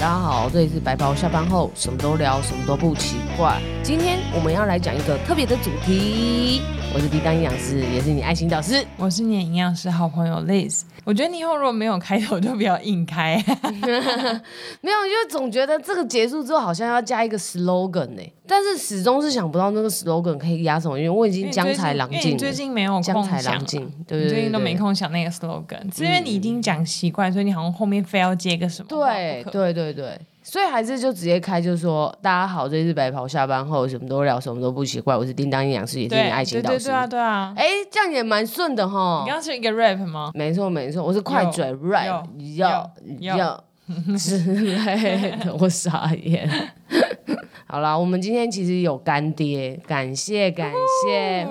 大家好，这里是白袍下班后，什么都聊，什么都不奇怪。今天我们要来讲一个特别的主题。我是叮当营养师，也是你爱心导师。我是你的营养师好朋友 Liz。我觉得你以后如果没有开头，就不要硬开。没有，因为总觉得这个结束之后好像要加一个 slogan 呢，但是始终是想不到那个 slogan 可以压什么，因为我已经江才郎尽。你最近没有江才郎尽，对对对，最近都没空想那个 slogan，是因为你已经讲习惯，所以你好像后面非要接个什么。对对对对。所以还是就直接开，就是说大家好，这是白袍下班后，什么都聊，什么都不奇怪。我是叮当营养师，也是你爱情导师。对对对啊，对啊。哎，这样也蛮顺的哈。你刚刚是一个 rap 吗？没错没错，我是快嘴 rap，要要之类的。我傻眼。好啦，我们今天其实有干爹，感谢感谢。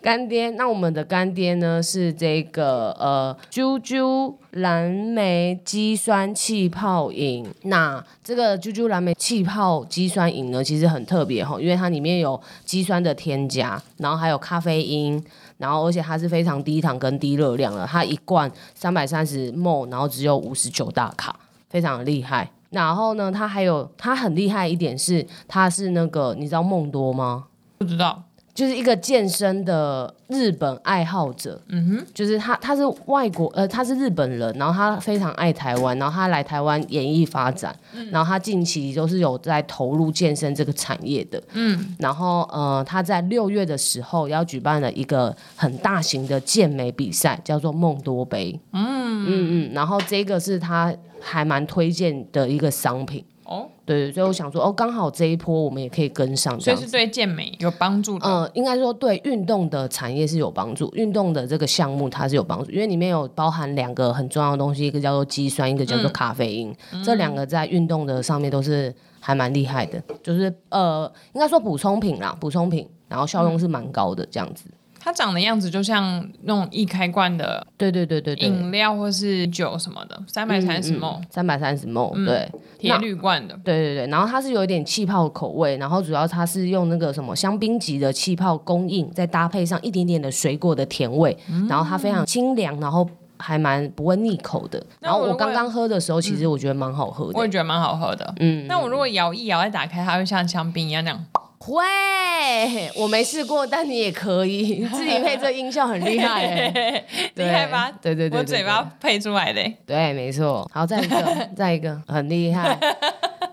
干爹，那我们的干爹呢是这个呃，啾啾蓝莓肌酸气泡饮。那这个啾啾蓝莓气泡肌酸饮呢，其实很特别哈，因为它里面有肌酸的添加，然后还有咖啡因，然后而且它是非常低糖跟低热量的，它一罐三百三十 m 然后只有五十九大卡，非常厉害。然后呢，它还有它很厉害一点是，它是那个你知道梦多吗？不知道。就是一个健身的日本爱好者，嗯哼，就是他，他是外国，呃，他是日本人，然后他非常爱台湾，然后他来台湾演艺发展，嗯，然后他近期都是有在投入健身这个产业的，嗯，然后呃，他在六月的时候要举办了一个很大型的健美比赛，叫做梦多杯，嗯嗯嗯，然后这个是他还蛮推荐的一个商品。哦，对，所以我想说，哦，刚好这一波我们也可以跟上，所以是对健美有帮助的。呃，应该说对运动的产业是有帮助，运动的这个项目它是有帮助，因为里面有包含两个很重要的东西，一个叫做肌酸，一个叫做咖啡因，嗯、这两个在运动的上面都是还蛮厉害的，就是呃，应该说补充品啦，补充品，然后效用是蛮高的这样子。它长的样子就像那种易开罐的，对对对对对，饮料或是酒什么的，三百三十 ml，三百三十 ml，对，铁铝罐的，对对对，然后它是有一点气泡口味，然后主要它是用那个什么香槟级的气泡供应，再搭配上一点点的水果的甜味，嗯、然后它非常清凉，然后还蛮不会腻口的。然后我刚刚喝的时候，其实我觉得蛮好喝的，我也觉得蛮好喝的，嗯。那我如果摇一摇再打开，它会像香槟一样那样。会，我没试过，但你也可以 自己配这音效，很厉害哎，厉害吧？对对对，我嘴巴配出来的，对，没错。好，再一个，再一个，很厉害。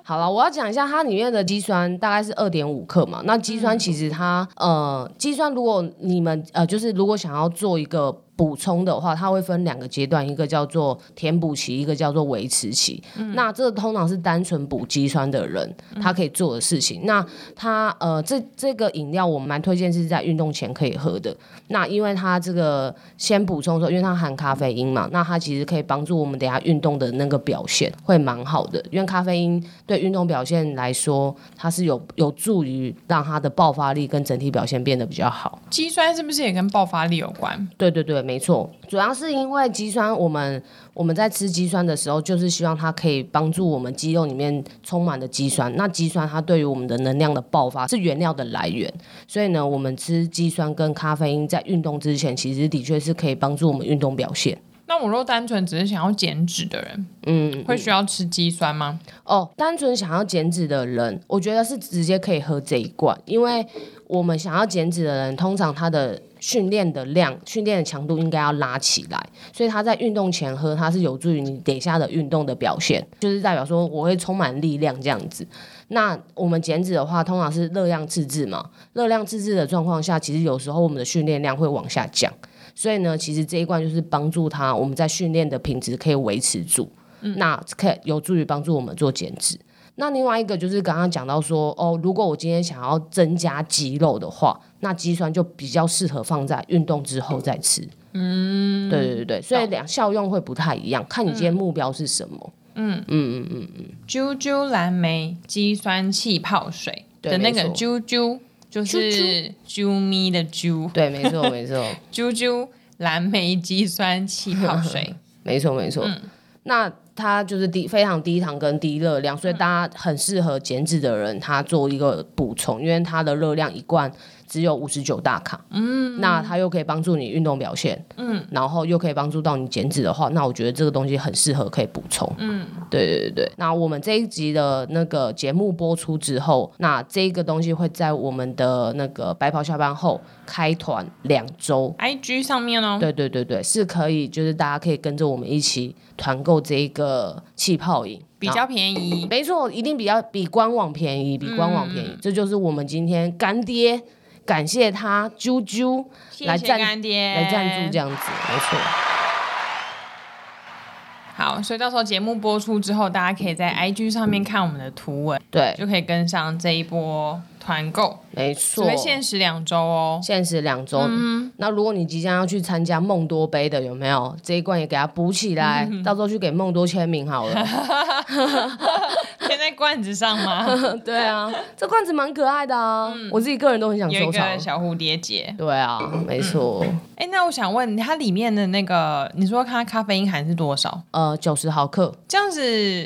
好了，我要讲一下它里面的肌酸大概是二点五克嘛。那肌酸其实它，呃，肌酸如果你们呃，就是如果想要做一个。补充的话，它会分两个阶段，一个叫做填补期，一个叫做维持期。嗯、那这个通常是单纯补肌酸的人，他可以做的事情。嗯、那他呃，这这个饮料我们蛮推荐是在运动前可以喝的。那因为它这个先补充的时候，因为它含咖啡因嘛，那它其实可以帮助我们等下运动的那个表现会蛮好的。因为咖啡因对运动表现来说，它是有有助于让它的爆发力跟整体表现变得比较好。肌酸是不是也跟爆发力有关？对对对。没错，主要是因为肌酸，我们我们在吃肌酸的时候，就是希望它可以帮助我们肌肉里面充满的肌酸。那肌酸它对于我们的能量的爆发是原料的来源，所以呢，我们吃肌酸跟咖啡因在运动之前，其实的确是可以帮助我们运动表现。那我若单纯只是想要减脂的人，嗯，会需要吃肌酸吗？哦，单纯想要减脂的人，我觉得是直接可以喝这一罐，因为我们想要减脂的人，通常他的训练的量、训练的强度应该要拉起来，所以他在运动前喝，它是有助于你等一下的运动的表现，就是代表说我会充满力量这样子。那我们减脂的话，通常是热量自制嘛，热量自制的状况下，其实有时候我们的训练量会往下降。所以呢，其实这一罐就是帮助他，我们在训练的品质可以维持住，嗯、那可以有助于帮助我们做减脂。那另外一个就是刚刚讲到说，哦，如果我今天想要增加肌肉的话，那肌酸就比较适合放在运动之后再吃。嗯，对对对对，所以两效用会不太一样，看你今天目标是什么。嗯。嗯嗯嗯嗯，啾啾蓝莓肌酸气泡水的那个啾啾。就是啾咪的啾，对，没错没错，啾啾蓝莓肌酸气泡水，没错没错。嗯、那它就是低非常低糖跟低热量，所以大家很适合减脂的人，它做一个补充，因为它的热量一罐只有五十九大卡，嗯，那它又可以帮助你运动表现，嗯，然后又可以帮助到你减脂的话，那我觉得这个东西很适合可以补充，嗯，对对对对。那我们这一集的那个节目播出之后，那这个东西会在我们的那个白袍下班后开团两周，IG 上面哦，对对对对，是可以，就是大家可以跟着我们一起。团购这个气泡饮比较便宜，没错，一定比较比官网便宜，比官网便宜。嗯、这就是我们今天干爹，感谢他啾啾来赞干爹来赞助这样子，没错。好，所以到时候节目播出之后，大家可以在 IG 上面看我们的图文，对，就可以跟上这一波。团购没错，会限时两周哦，限时两周。嗯，那如果你即将要去参加梦多杯的，有没有这一罐也给它补起来？嗯、到时候去给梦多签名好了。贴在罐子上吗？对啊，这罐子蛮可爱的啊，嗯、我自己个人都很想收藏。小蝴蝶结。对啊，没错。哎、嗯，那我想问它里面的那个，你说它咖啡因含是多少？呃，九十毫克。这样子，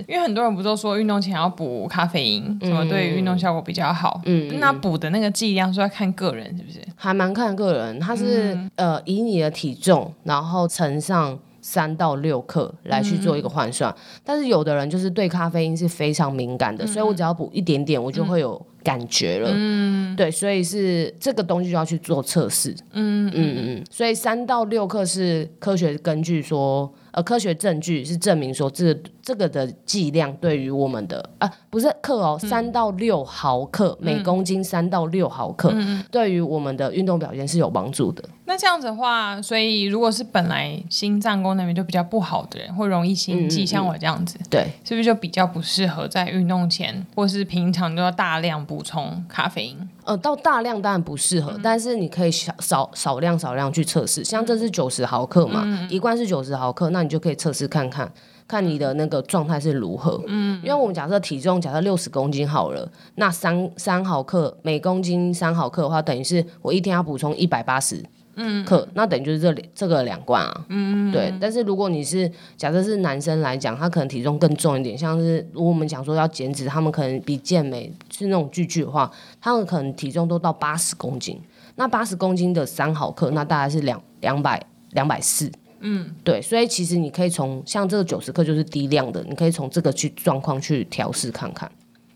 因为很多人不都说运动前要补咖啡因，什么对于运动效果比较好？嗯。那补的那个剂量是要看个人，是不是？还蛮看个人，它是、嗯、呃以你的体重，然后乘上三到六克来去做一个换算。嗯、但是有的人就是对咖啡因是非常敏感的，嗯、所以我只要补一点点，我就会有感觉了。嗯，对，所以是这个东西就要去做测试。嗯嗯嗯，所以三到六克是科学根据说。呃，科学证据是证明说，这这个的剂量对于我们的啊，不是克哦，三、嗯、到六毫克每公斤，三到六毫克，嗯、对于我们的运动表现是有帮助的。那这样子的话，所以如果是本来心脏功能就比较不好的人，会容易心悸，像我这样子，对，是不是就比较不适合在运动前或是平常都要大量补充咖啡因？呃，到大量当然不适合，嗯、但是你可以少少少量少量去测试。像这是九十毫克嘛，嗯、一罐是九十毫克，那你就可以测试看看，看你的那个状态是如何。嗯，因为我们假设体重假设六十公斤好了，那三三毫克每公斤三毫克的话，等于是我一天要补充一百八十。嗯，克那等于就是这这个两罐啊，嗯，对。但是如果你是假设是男生来讲，他可能体重更重一点，像是如果我们讲说要减脂，他们可能比健美是那种巨巨的话，他们可能体重都到八十公斤。那八十公斤的三毫克，那大概是两两百两百四，嗯，对。所以其实你可以从像这个九十克就是低量的，你可以从这个去状况去调试看看。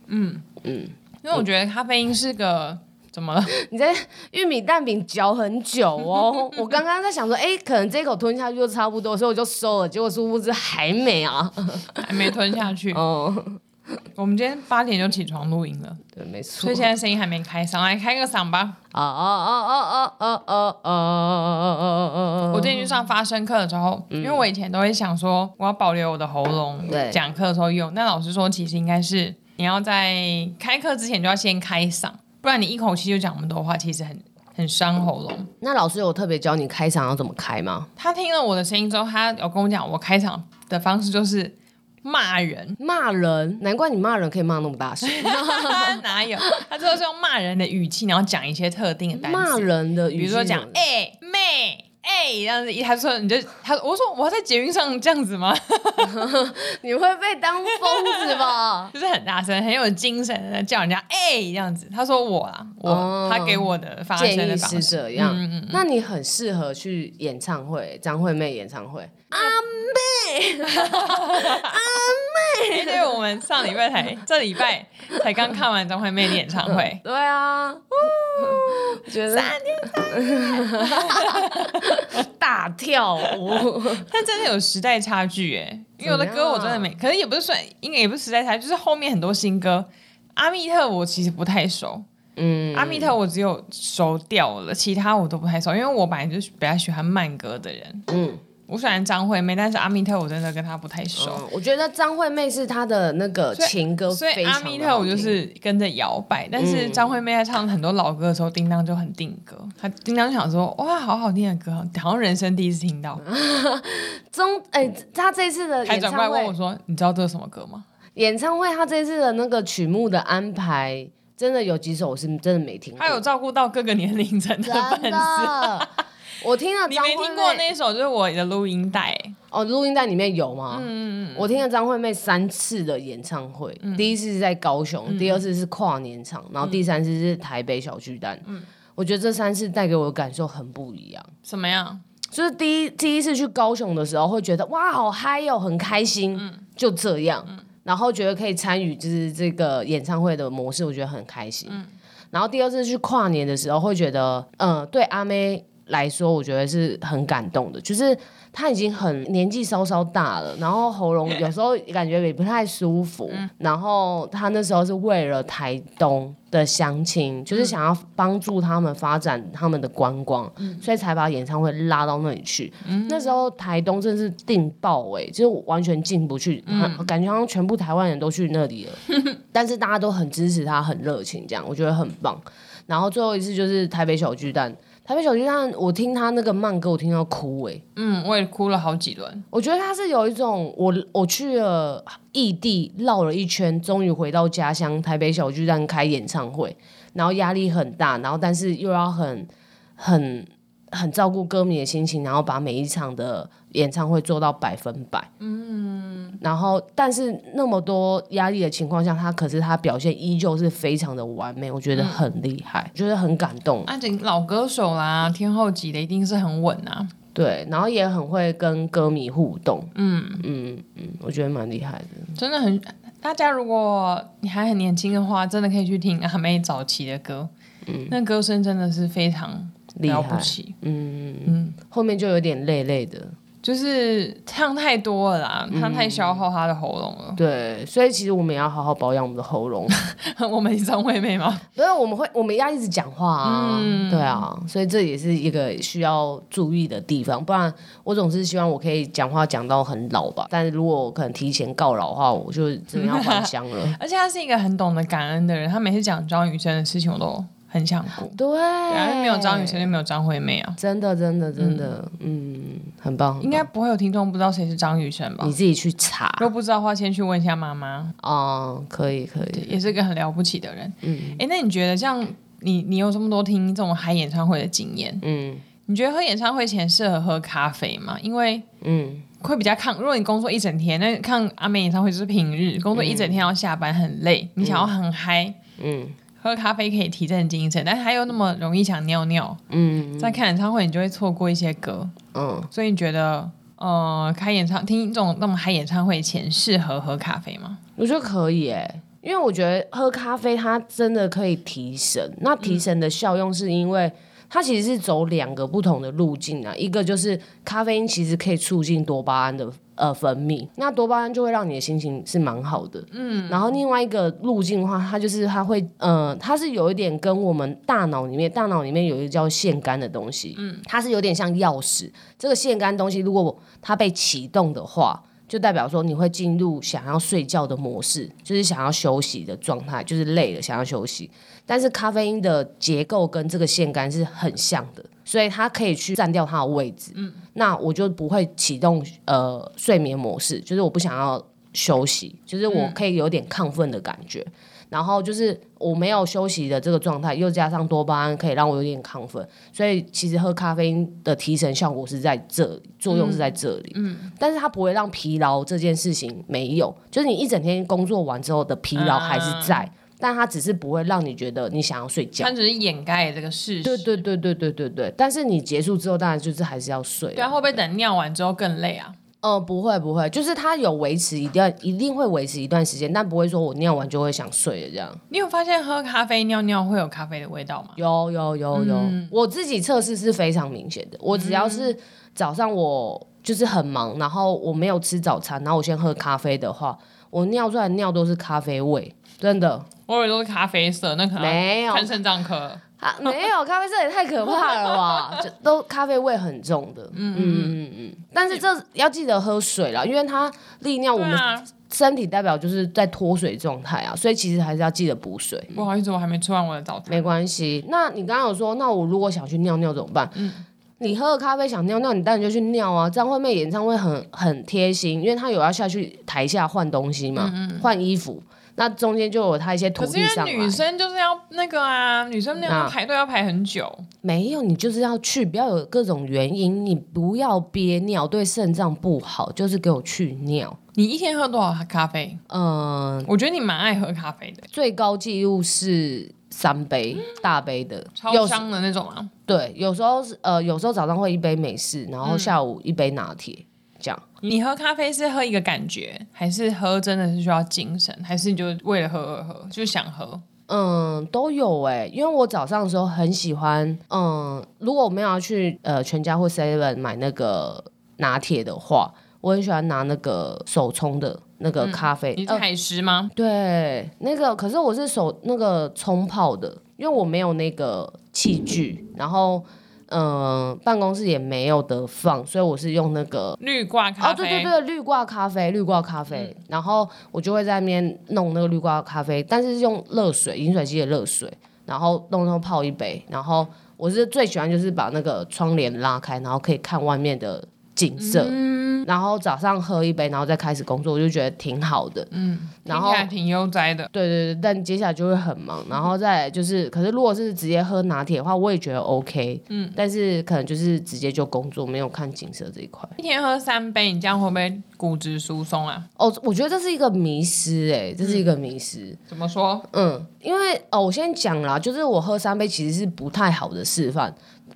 嗯嗯，因为我觉得咖啡因是个。怎么了？你在玉米蛋饼嚼很久哦。我刚刚在想说，哎、欸，可能这一口吞下去就差不多，所以我就收了。结果殊不知还没啊，还没吞下去。哦，我们今天八点就起床录音了，对，没错。所以现在声音还没开嗓，来开个嗓吧。啊啊啊啊啊啊啊啊啊啊！我最近去上发声课的时候，因为我以前都会想说，我要保留我的喉咙，对，讲课的时候用。但老师说，其实应该是你要在开课之前就要先开嗓。不然你一口气就讲那么多话，其实很很伤喉咙。那老师有特别教你开场要怎么开吗？他听了我的声音之后，他有跟我讲，我开场的方式就是骂人，骂人。难怪你骂人可以骂那么大声。哪有？他最后是用骂人的语气，然后讲一些特定的单词。骂人的语气，比如说讲哎、欸、妹。哎、欸，这样子，他说你就他，我说我在捷运上这样子吗？你会被当疯子吧？就是很大声，很有精神的叫人家哎、欸、这样子。他说我啊，我、哦、他给我的发声的方式是这样。嗯嗯嗯，那你很适合去演唱会，张惠妹演唱会。阿妹，阿妹，因为我们上礼拜才这礼拜才刚看完张惠妹的演唱会。对啊。觉得三天三夜。大跳舞，但真的有时代差距哎，因为有的歌我真的没，可能也不是算，应该也不是时代差距，就是后面很多新歌，阿密特我其实不太熟，嗯，阿密特我只有熟掉了，其他我都不太熟，因为我本来就是比较喜欢慢歌的人，嗯。我喜欢张惠妹，但是阿密特我真的跟她不太熟。嗯、我觉得张惠妹是她的那个情歌所以阿密特我就是跟着摇摆。但是张惠妹在唱很多老歌的时候，叮当就很定格。她叮当想说：“哇，好好听的歌，好像人生第一次听到。”中哎，她这次的演唱会还转过来问我说：“你知道这是什么歌吗？”演唱会她这次的那个曲目的安排，真的有几首我是真的没听过。她有照顾到各个年龄层的粉丝。我听了，你没听过那一首，就是我的录音带。哦，录音带里面有吗？嗯嗯嗯。我听了张惠妹三次的演唱会，嗯、第一次是在高雄，嗯、第二次是跨年场，然后第三次是台北小巨蛋。嗯。我觉得这三次带给我的感受很不一样。什么样？就是第一第一次去高雄的时候，会觉得哇，好嗨哟，很开心。嗯。就这样。嗯。然后觉得可以参与就是这个演唱会的模式，我觉得很开心。嗯。然后第二次去跨年的时候，会觉得，嗯、呃，对阿妹来说，我觉得是很感动的，就是。他已经很年纪稍稍大了，然后喉咙有时候感觉也不太舒服。嗯、然后他那时候是为了台东的乡亲，就是想要帮助他们发展他们的观光，嗯、所以才把演唱会拉到那里去。嗯、那时候台东真是订爆哎，就是完全进不去，嗯、感觉好像全部台湾人都去那里了。嗯、但是大家都很支持他，很热情，这样我觉得很棒。然后最后一次就是台北小巨蛋。台北小巨蛋，我听他那个慢歌，我听到哭哎、欸。嗯，我也哭了好几轮。我觉得他是有一种，我我去了异地绕了一圈，终于回到家乡台北小巨蛋开演唱会，然后压力很大，然后但是又要很很很照顾歌迷的心情，然后把每一场的演唱会做到百分百。嗯。然后，但是那么多压力的情况下，他可是他表现依旧是非常的完美，我觉得很厉害，嗯、觉得很感动。啊，这老歌手啦，天后级的一定是很稳啊。对，然后也很会跟歌迷互动。嗯嗯嗯，我觉得蛮厉害的，真的很。大家如果你还很年轻的话，真的可以去听阿妹早期的歌。嗯，那歌声真的是非常了不起。嗯嗯，嗯后面就有点累累的。就是唱太多了啦，唱太消耗他的喉咙了。对，所以其实我们也要好好保养我们的喉咙。我们是张惠妹吗？不是，我们会，我们要一直讲话啊。嗯、对啊，所以这也是一个需要注意的地方。不然，我总是希望我可以讲话讲到很老吧。但是如果我可能提前告老的话，我就真的要返乡了。而且他是一个很懂得感恩的人，他每次讲张雨生的事情，我都。很想哭，对，因为没有张雨生就没有张惠妹啊，真的，真的，真的，嗯，嗯，很棒。应该不会有听众不知道谁是张雨生吧？你自己去查，如果不知道的话，先去问一下妈妈。哦，可以，可以，也是一个很了不起的人。嗯，哎，那你觉得像你，你有这么多听这种嗨演唱会的经验，嗯，你觉得喝演唱会前适合喝咖啡吗？因为，嗯，会比较抗。如果你工作一整天，那看阿妹演唱会就是平日，工作一整天要下班很累，嗯、你想要很嗨，嗯。喝咖啡可以提振精神，但是他又那么容易想尿尿。嗯，在看演唱会你就会错过一些歌。嗯，所以你觉得，呃，开演唱听这种那么嗨演唱会前适合喝咖啡吗？我觉得可以诶，因为我觉得喝咖啡它真的可以提神。那提神的效用是因为它其实是走两个不同的路径啊，一个就是咖啡因其实可以促进多巴胺的。呃，分泌那多巴胺就会让你的心情是蛮好的，嗯，然后另外一个路径的话，它就是它会，呃，它是有一点跟我们大脑里面，大脑里面有一个叫腺苷的东西，嗯，它是有点像钥匙，这个腺苷东西如果它被启动的话，就代表说你会进入想要睡觉的模式，就是想要休息的状态，就是累了想要休息，但是咖啡因的结构跟这个腺苷是很像的。所以它可以去占掉它的位置，嗯，那我就不会启动呃睡眠模式，就是我不想要休息，就是我可以有点亢奋的感觉，嗯、然后就是我没有休息的这个状态，又加上多巴胺可以让我有点亢奋，所以其实喝咖啡因的提神效果是在这里，作用是在这里，嗯，嗯，但是它不会让疲劳这件事情没有，就是你一整天工作完之后的疲劳还是在。嗯但它只是不会让你觉得你想要睡觉，它只是掩盖这个事实。对对对对对对对。但是你结束之后，当然就是还是要睡。对啊，会不会等尿完之后更累啊？呃，不会不会，就是它有维持一段，一定会维持一段时间，但不会说我尿完就会想睡了这样。你有发现喝咖啡尿尿会有咖啡的味道吗？有有有有，嗯、我自己测试是非常明显的。我只要是早上我就是很忙，然后我没有吃早餐，然后我先喝咖啡的话，我尿出来的尿都是咖啡味，真的。我以为都是咖啡色，那可能没有看肾脏科啊，没有咖啡色也太可怕了吧？就都咖啡味很重的，嗯嗯嗯嗯。但是这要记得喝水啦，因为它利尿，我们身体代表就是在脱水状态啊，所以其实还是要记得补水。不好意思，我还没吃完我的早餐。没关系，那你刚刚有说，那我如果想去尿尿怎么办？嗯，你喝了咖啡想尿尿，你当然就去尿啊。张惠妹演唱会很很贴心，因为她有要下去台下换东西嘛，换衣服。那中间就有他一些土地上。可是女生就是要那个啊，女生那样排队要排很久。没有，你就是要去，不要有各种原因，你不要憋尿，对肾脏不好，就是给我去尿。你一天喝多少咖啡？嗯，我觉得你蛮爱喝咖啡的。最高纪录是三杯，大杯的，超香的那种啊。对，有时候是呃，有时候早上会一杯美式，然后下午一杯拿铁，这样。你喝咖啡是喝一个感觉，还是喝真的是需要精神，还是你就为了喝而喝，就想喝？嗯，都有哎、欸，因为我早上的时候很喜欢，嗯，如果我们要去呃全家或 Seven 买那个拿铁的话。我很喜欢拿那个手冲的那个咖啡，嗯、你是海狮吗、呃？对，那个可是我是手那个冲泡的，因为我没有那个器具，然后嗯、呃，办公室也没有得放，所以我是用那个绿挂咖啡。哦，对对对，绿挂咖啡，绿挂咖啡，嗯、然后我就会在那边弄那个绿挂咖啡，但是用热水，饮水机的热水，然后弄弄泡一杯，然后我是最喜欢就是把那个窗帘拉开，然后可以看外面的景色。嗯然后早上喝一杯，然后再开始工作，我就觉得挺好的。嗯，然后还挺悠哉的。对对对，但接下来就会很忙。然后再就是，可是如果是直接喝拿铁的话，我也觉得 OK。嗯，但是可能就是直接就工作，没有看景色这一块。一天喝三杯，你这样会不会骨质疏松啊？哦，我觉得这是一个迷失，哎，这是一个迷失。嗯，怎么说？嗯，因为哦，我先讲啦，就是我喝三杯其实是不太好的示范。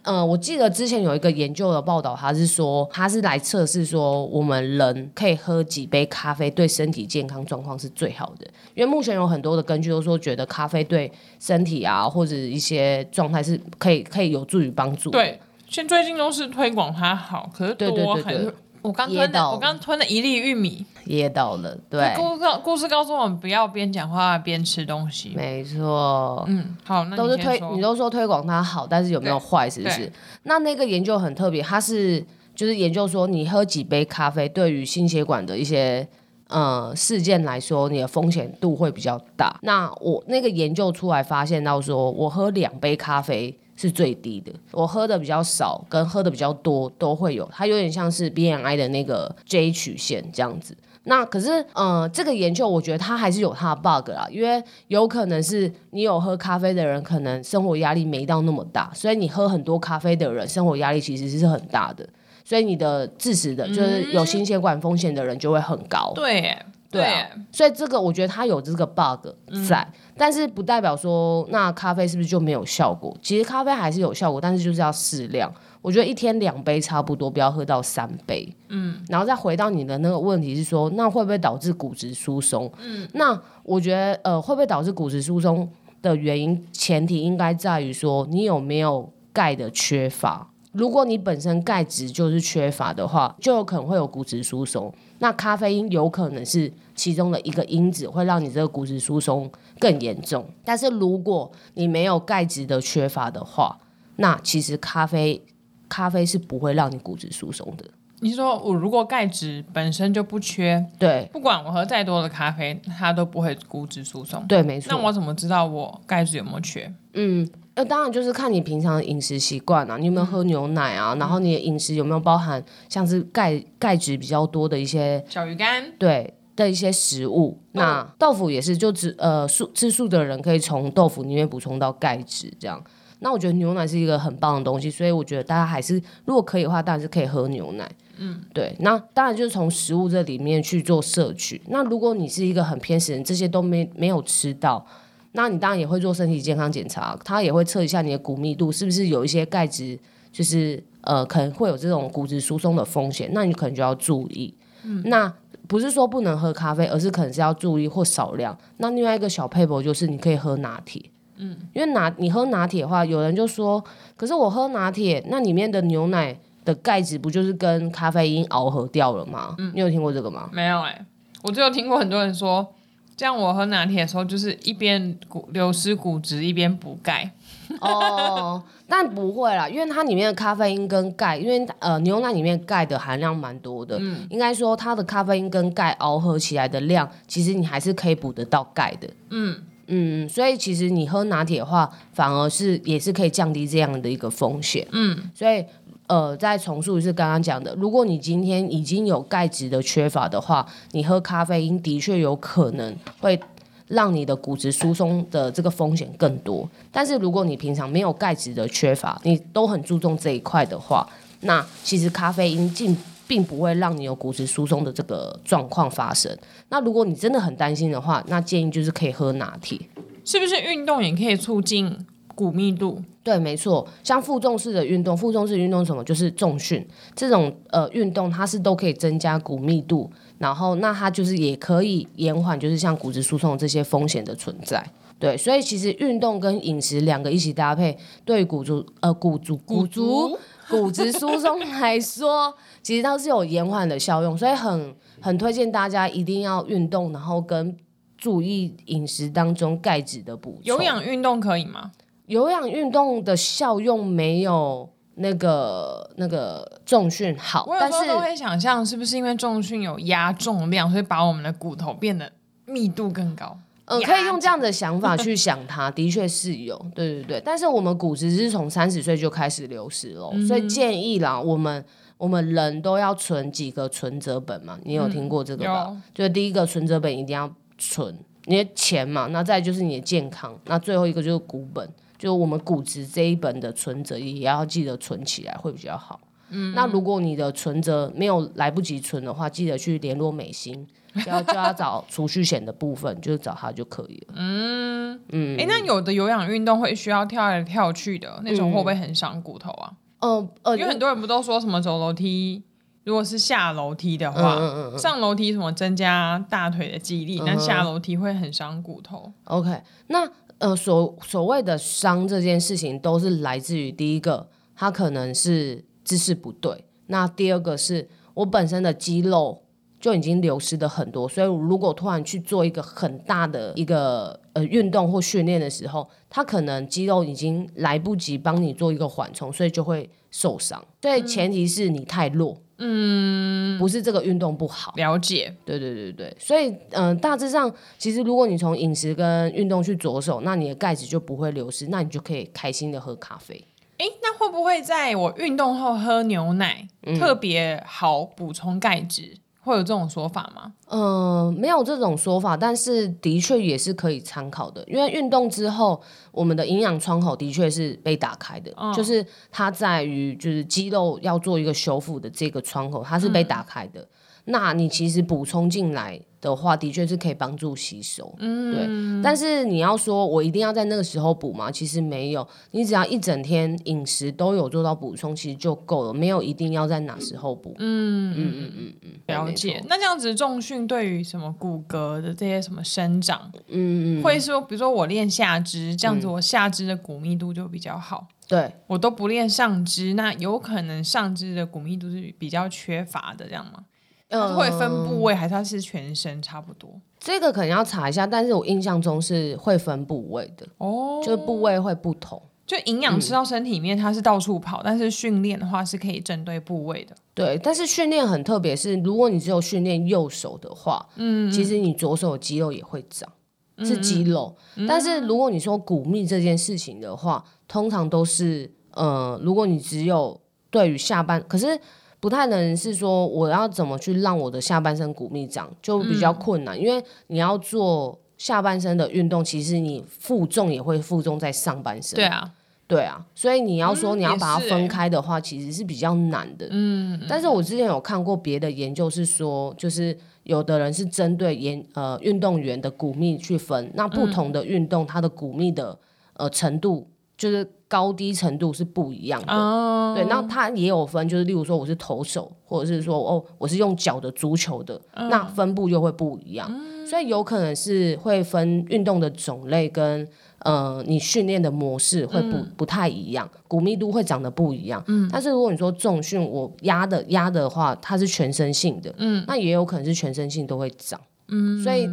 嗯、呃，我记得之前有一个研究的报道，他是说他是来测试说我们人可以喝几杯咖啡对身体健康状况是最好的，因为目前有很多的根据都说觉得咖啡对身体啊或者一些状态是可以可以有助于帮助。对，现最近都是推广它好，可是多对对对对。我刚吞的，我刚吞了一粒玉米，噎到了。对，故事故事告诉我们不要边讲话边吃东西。没错，嗯，好，那都是推，你都说推广它好，但是有没有坏？是不是？那那个研究很特别，它是就是研究说，你喝几杯咖啡，对于心血管的一些呃事件来说，你的风险度会比较大。那我那个研究出来发现到说，我喝两杯咖啡。是最低的，我喝的比较少，跟喝的比较多都会有，它有点像是 BMI 的那个 J 曲线这样子。那可是，呃，这个研究我觉得它还是有它的 bug 啦，因为有可能是你有喝咖啡的人，可能生活压力没到那么大，所以你喝很多咖啡的人，生活压力其实是很大的，所以你的致死的，就是有心血管风险的人就会很高。嗯、对。对啊，所以这个我觉得它有这个 bug 在，嗯、但是不代表说那咖啡是不是就没有效果？其实咖啡还是有效果，但是就是要适量。我觉得一天两杯差不多，不要喝到三杯。嗯，然后再回到你的那个问题是说，那会不会导致骨质疏松？嗯，那我觉得呃，会不会导致骨质疏松的原因，前提应该在于说你有没有钙的缺乏。如果你本身钙质就是缺乏的话，就有可能会有骨质疏松。那咖啡因有可能是其中的一个因子，会让你这个骨质疏松更严重。但是如果你没有钙质的缺乏的话，那其实咖啡咖啡是不会让你骨质疏松的。你说我如果钙质本身就不缺，对，不管我喝再多的咖啡，它都不会骨质疏松。对，没错。那我怎么知道我钙质有没有缺？嗯。那当然就是看你平常的饮食习惯啊，你有没有喝牛奶啊？嗯、然后你的饮食有没有包含像是钙钙质比较多的一些小鱼干，对的一些食物。嗯、那豆腐也是，就只呃素吃素的人可以从豆腐里面补充到钙质，这样。那我觉得牛奶是一个很棒的东西，所以我觉得大家还是如果可以的话，当然是可以喝牛奶。嗯，对。那当然就是从食物这里面去做摄取。那如果你是一个很偏食人，这些都没没有吃到。那你当然也会做身体健康检查，他也会测一下你的骨密度是不是有一些钙质，就是呃可能会有这种骨质疏松的风险，那你可能就要注意。嗯，那不是说不能喝咖啡，而是可能是要注意或少量。那另外一个小撇步就是你可以喝拿铁，嗯，因为拿你喝拿铁的话，有人就说，可是我喝拿铁，那里面的牛奶的钙质不就是跟咖啡因螯合掉了吗？嗯，你有听过这个吗？没有哎、欸，我只有听过很多人说。这样我喝拿铁的时候，就是一边骨流失骨质，一边补钙。哦，但不会啦，因为它里面的咖啡因跟钙，因为呃牛奶里面钙的含量蛮多的，嗯，应该说它的咖啡因跟钙螯合起来的量，其实你还是可以补得到钙的。嗯嗯，所以其实你喝拿铁的话，反而是也是可以降低这样的一个风险。嗯，所以。呃，再重述一次刚刚讲的，如果你今天已经有钙质的缺乏的话，你喝咖啡因的确有可能会让你的骨质疏松的这个风险更多。但是如果你平常没有钙质的缺乏，你都很注重这一块的话，那其实咖啡因进并不会让你有骨质疏松的这个状况发生。那如果你真的很担心的话，那建议就是可以喝拿铁。是不是运动也可以促进骨密度？对，没错。像负重式的运动，负重式运动什么？就是重训这种呃运动，它是都可以增加骨密度，然后那它就是也可以延缓，就是像骨质疏松这些风险的存在。对，所以其实运动跟饮食两个一起搭配，对骨足呃骨足骨足骨质疏松来说，其实它是有延缓的效用，所以很很推荐大家一定要运动，然后跟注意饮食当中钙质的补充。有氧运动可以吗？有氧运动的效用没有那个那个重训好，我有时候都会想象是不是因为重训有压重量，所以把我们的骨头变得密度更高。嗯，可以用这样的想法去想它，的确是有，对对对。但是我们骨质是从三十岁就开始流失了，嗯、所以建议啦，我们我们人都要存几个存折本嘛。你有听过这个吧？嗯、就第一个存折本一定要存你的钱嘛，那再就是你的健康，那最后一个就是股本，就我们骨质这一本的存折也要记得存起来，会比较好。嗯，那如果你的存折没有来不及存的话，记得去联络美心。就要就要找储蓄险的部分，就是找他就可以了。嗯 嗯，哎、欸，那有的有氧运动会需要跳来跳去的那种，会不会很伤骨头啊？嗯呃，因为很多人不都说什么走楼梯，如果是下楼梯的话，嗯嗯嗯、上楼梯什么增加大腿的肌力，那、嗯、下楼梯会很伤骨头。OK，那呃所所谓的伤这件事情，都是来自于第一个，它可能是姿势不对；那第二个是我本身的肌肉。就已经流失的很多，所以如果突然去做一个很大的一个呃运动或训练的时候，它可能肌肉已经来不及帮你做一个缓冲，所以就会受伤。所以前提是你太弱，嗯，不是这个运动不好。了解，对对对对，所以嗯、呃，大致上其实如果你从饮食跟运动去着手，那你的钙质就不会流失，那你就可以开心的喝咖啡。哎，那会不会在我运动后喝牛奶、嗯、特别好补充钙质？会有这种说法吗？嗯、呃，没有这种说法，但是的确也是可以参考的。因为运动之后，我们的营养窗口的确是被打开的，哦、就是它在于就是肌肉要做一个修复的这个窗口，它是被打开的。嗯、那你其实补充进来的话，的确是可以帮助吸收，嗯，对。但是你要说我一定要在那个时候补吗？其实没有，你只要一整天饮食都有做到补充，其实就够了，没有一定要在哪时候补。嗯嗯嗯嗯嗯，了解。那这样子重训对于什么骨骼的这些什么生长，嗯嗯，会说，比如说我练下肢，这样子我下肢的骨密度就比较好。对，我都不练上肢，那有可能上肢的骨密度是比较缺乏的，这样吗？会分部位还是它是全身差不多？这个可能要查一下，但是我印象中是会分部位的哦，就是部位会不同。就营养吃到身体里面，它是到处跑，嗯、但是训练的话是可以针对部位的。对，但是训练很特别，是如果你只有训练右手的话，嗯，其实你左手的肌肉也会长，嗯、是肌肉。嗯、但是如果你说骨密这件事情的话，通常都是呃，如果你只有对于下半，可是。不太能是说我要怎么去让我的下半身骨密长，就比较困难，嗯、因为你要做下半身的运动，其实你负重也会负重在上半身。对啊，对啊，所以你要说你要把它分开的话，嗯欸、其实是比较难的。嗯，但是我之前有看过别的研究，是说就是有的人是针对研呃运动员的骨密去分，那不同的运动它的骨密的呃程度就是。高低程度是不一样的，oh. 对，那它也有分，就是例如说我是投手，或者是说哦我是用脚的足球的，oh. 那分布又会不一样，oh. 所以有可能是会分运动的种类跟呃你训练的模式会不不太一样，骨密度会长得不一样。嗯，但是如果你说重训我压的压的话，它是全身性的，嗯，那也有可能是全身性都会长。嗯，所以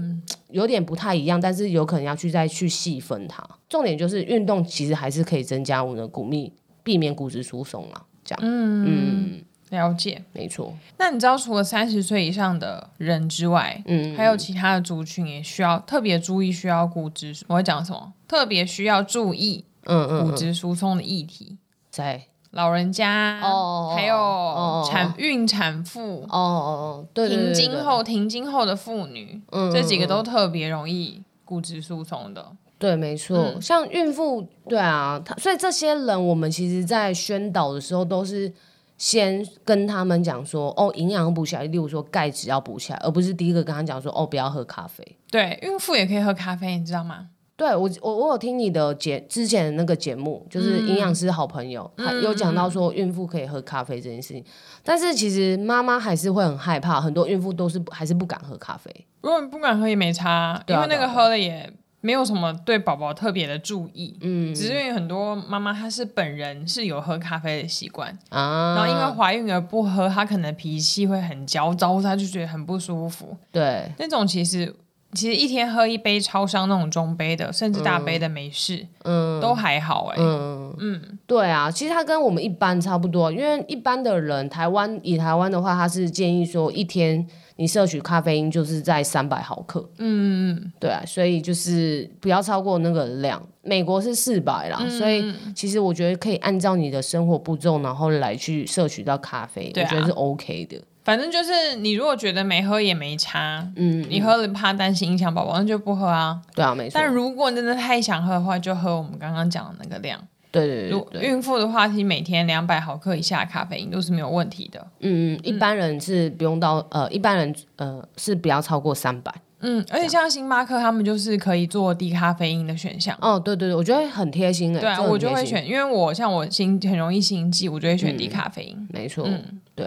有点不太一样，但是有可能要去再去细分它。重点就是运动其实还是可以增加我们的骨密，避免骨质疏松啊。这样，嗯嗯，了解，没错。那你知道除了三十岁以上的人之外，嗯，还有其他的族群也需要特别注意，需要骨质，我会讲什么？特别需要注意，嗯嗯，骨质疏松的议题在。老人家哦，还有产孕产妇哦哦，对，停经后停经后的妇女，嗯，这几个都特别容易骨质疏松的。对，没错，嗯、像孕妇，对啊，他所以这些人，我们其实在宣导的时候都是先跟他们讲说，哦，营养补起来，例如说钙质要补起来，而不是第一个跟他讲说，哦，不要喝咖啡。对，孕妇也可以喝咖啡，你知道吗？对我，我我有听你的节之前的那个节目，就是营养师好朋友，嗯、有讲到说孕妇可以喝咖啡这件事情，嗯、但是其实妈妈还是会很害怕，很多孕妇都是还是不敢喝咖啡。如果你不敢喝也没差，因为那个喝了也没有什么对宝宝特别的注意，嗯，只是因为很多妈妈她是本人是有喝咖啡的习惯啊，然后因为怀孕而不喝，她可能脾气会很焦躁，她就觉得很不舒服。对，那种其实。其实一天喝一杯超商那种中杯的，甚至大杯的没事，嗯，都还好哎、欸，嗯。嗯，对啊，其实它跟我们一般差不多，因为一般的人，台湾以台湾的话，它是建议说一天你摄取咖啡因就是在三百毫克，嗯嗯，对啊，所以就是不要超过那个量。美国是四百啦，嗯、所以其实我觉得可以按照你的生活步骤，然后来去摄取到咖啡，啊、我觉得是 OK 的。反正就是你如果觉得没喝也没差，嗯，你喝了怕担心影响宝宝，那就不喝啊。对啊，没错。但如果真的太想喝的话，就喝我们刚刚讲的那个量。对对对，对。孕妇的话，其实每天两百毫克以下咖啡因都是没有问题的。嗯嗯，一般人是不用到呃，一般人呃是不要超过三百。嗯，而且像星巴克他们就是可以做低咖啡因的选项。哦，对对对，我觉得很贴心诶。对啊，我就会选，因为我像我心很容易心悸，我就会选低咖啡因。没错，嗯，对。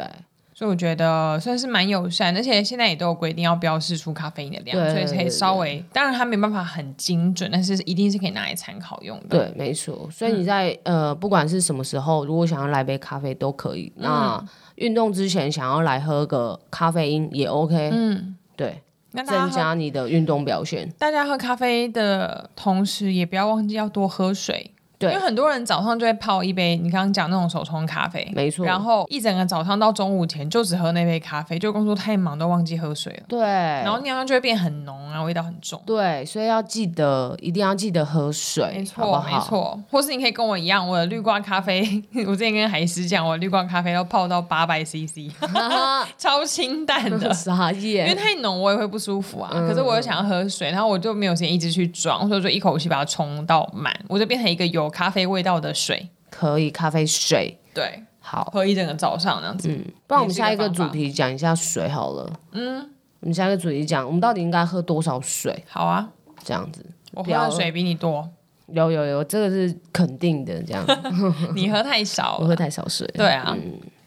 所以我觉得算是蛮友善，而且现在也都有规定要标示出咖啡因的量，所以可以稍微，当然它没办法很精准，但是一定是可以拿来参考用的。对，没错。所以你在、嗯、呃不管是什么时候，如果想要来杯咖啡都可以。那运动之前想要来喝个咖啡因也 OK。嗯，对，那增加你的运动表现。大家喝咖啡的同时，也不要忘记要多喝水。对，因为很多人早上就会泡一杯你刚刚讲那种手冲咖啡，没错，然后一整个早上到中午前就只喝那杯咖啡，就工作太忙都忘记喝水了。对，然后尿就会变很浓啊，味道很重。对，所以要记得，一定要记得喝水，没错，好好没错。或是你可以跟我一样，我的绿挂咖啡，我之前跟海狮讲，我的绿挂咖啡要泡到八百 CC，超清淡的，傻眼，因为太浓我也会不舒服啊。嗯、可是我又想要喝水，然后我就没有时间一直去装，所以就一口气把它冲到满，我就变成一个有咖啡味道的水，可以咖啡水，对，好喝一整个早上这样子。嗯，不然我们下一个主题讲一下水好了。嗯，我们下一个主题讲，我们到底应该喝多少水？好啊，这样子，我喝的水比你多，有有有，这个是肯定的。这样，你喝太少，我喝太少水。对啊，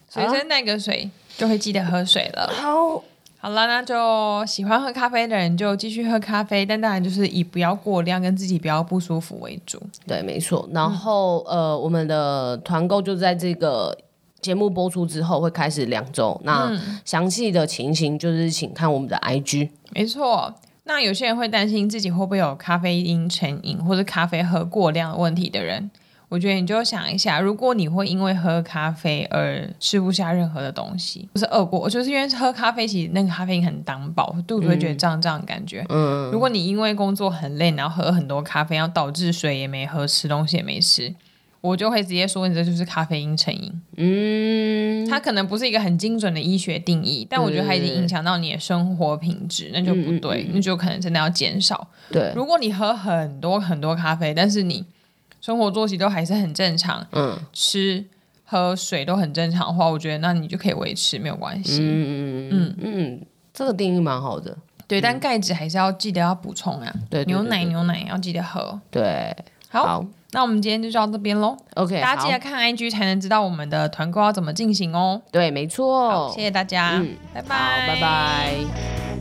随身带个水就会记得喝水了。好。好了，那就喜欢喝咖啡的人就继续喝咖啡，但当然就是以不要过量，跟自己不要不舒服为主。对，没错。然后、嗯、呃，我们的团购就在这个节目播出之后会开始两周。那详细的情形就是请看我们的 IG。没错。那有些人会担心自己会不会有咖啡因成瘾或者咖啡喝过量的问题的人。我觉得你就想一下，如果你会因为喝咖啡而吃不下任何的东西，不是饿过，就是因为喝咖啡其实那个咖啡因很挡饱，肚子会觉得胀胀的感觉。嗯，如果你因为工作很累，然后喝很多咖啡，然后导致水也没喝，吃东西也没吃，我就会直接说你这就是咖啡因成瘾。嗯，它可能不是一个很精准的医学定义，但我觉得它已经影响到你的生活品质，那就不对，那就可能真的要减少。对，如果你喝很多很多咖啡，但是你生活作息都还是很正常，嗯，吃喝水都很正常的话，我觉得那你就可以维持没有关系。嗯嗯嗯嗯，这个定义蛮好的。对，但钙质还是要记得要补充啊。对，牛奶牛奶要记得喝。对，好，那我们今天就到这边喽。OK，大家记得看 IG 才能知道我们的团购要怎么进行哦。对，没错。谢谢大家，嗯拜拜，拜拜。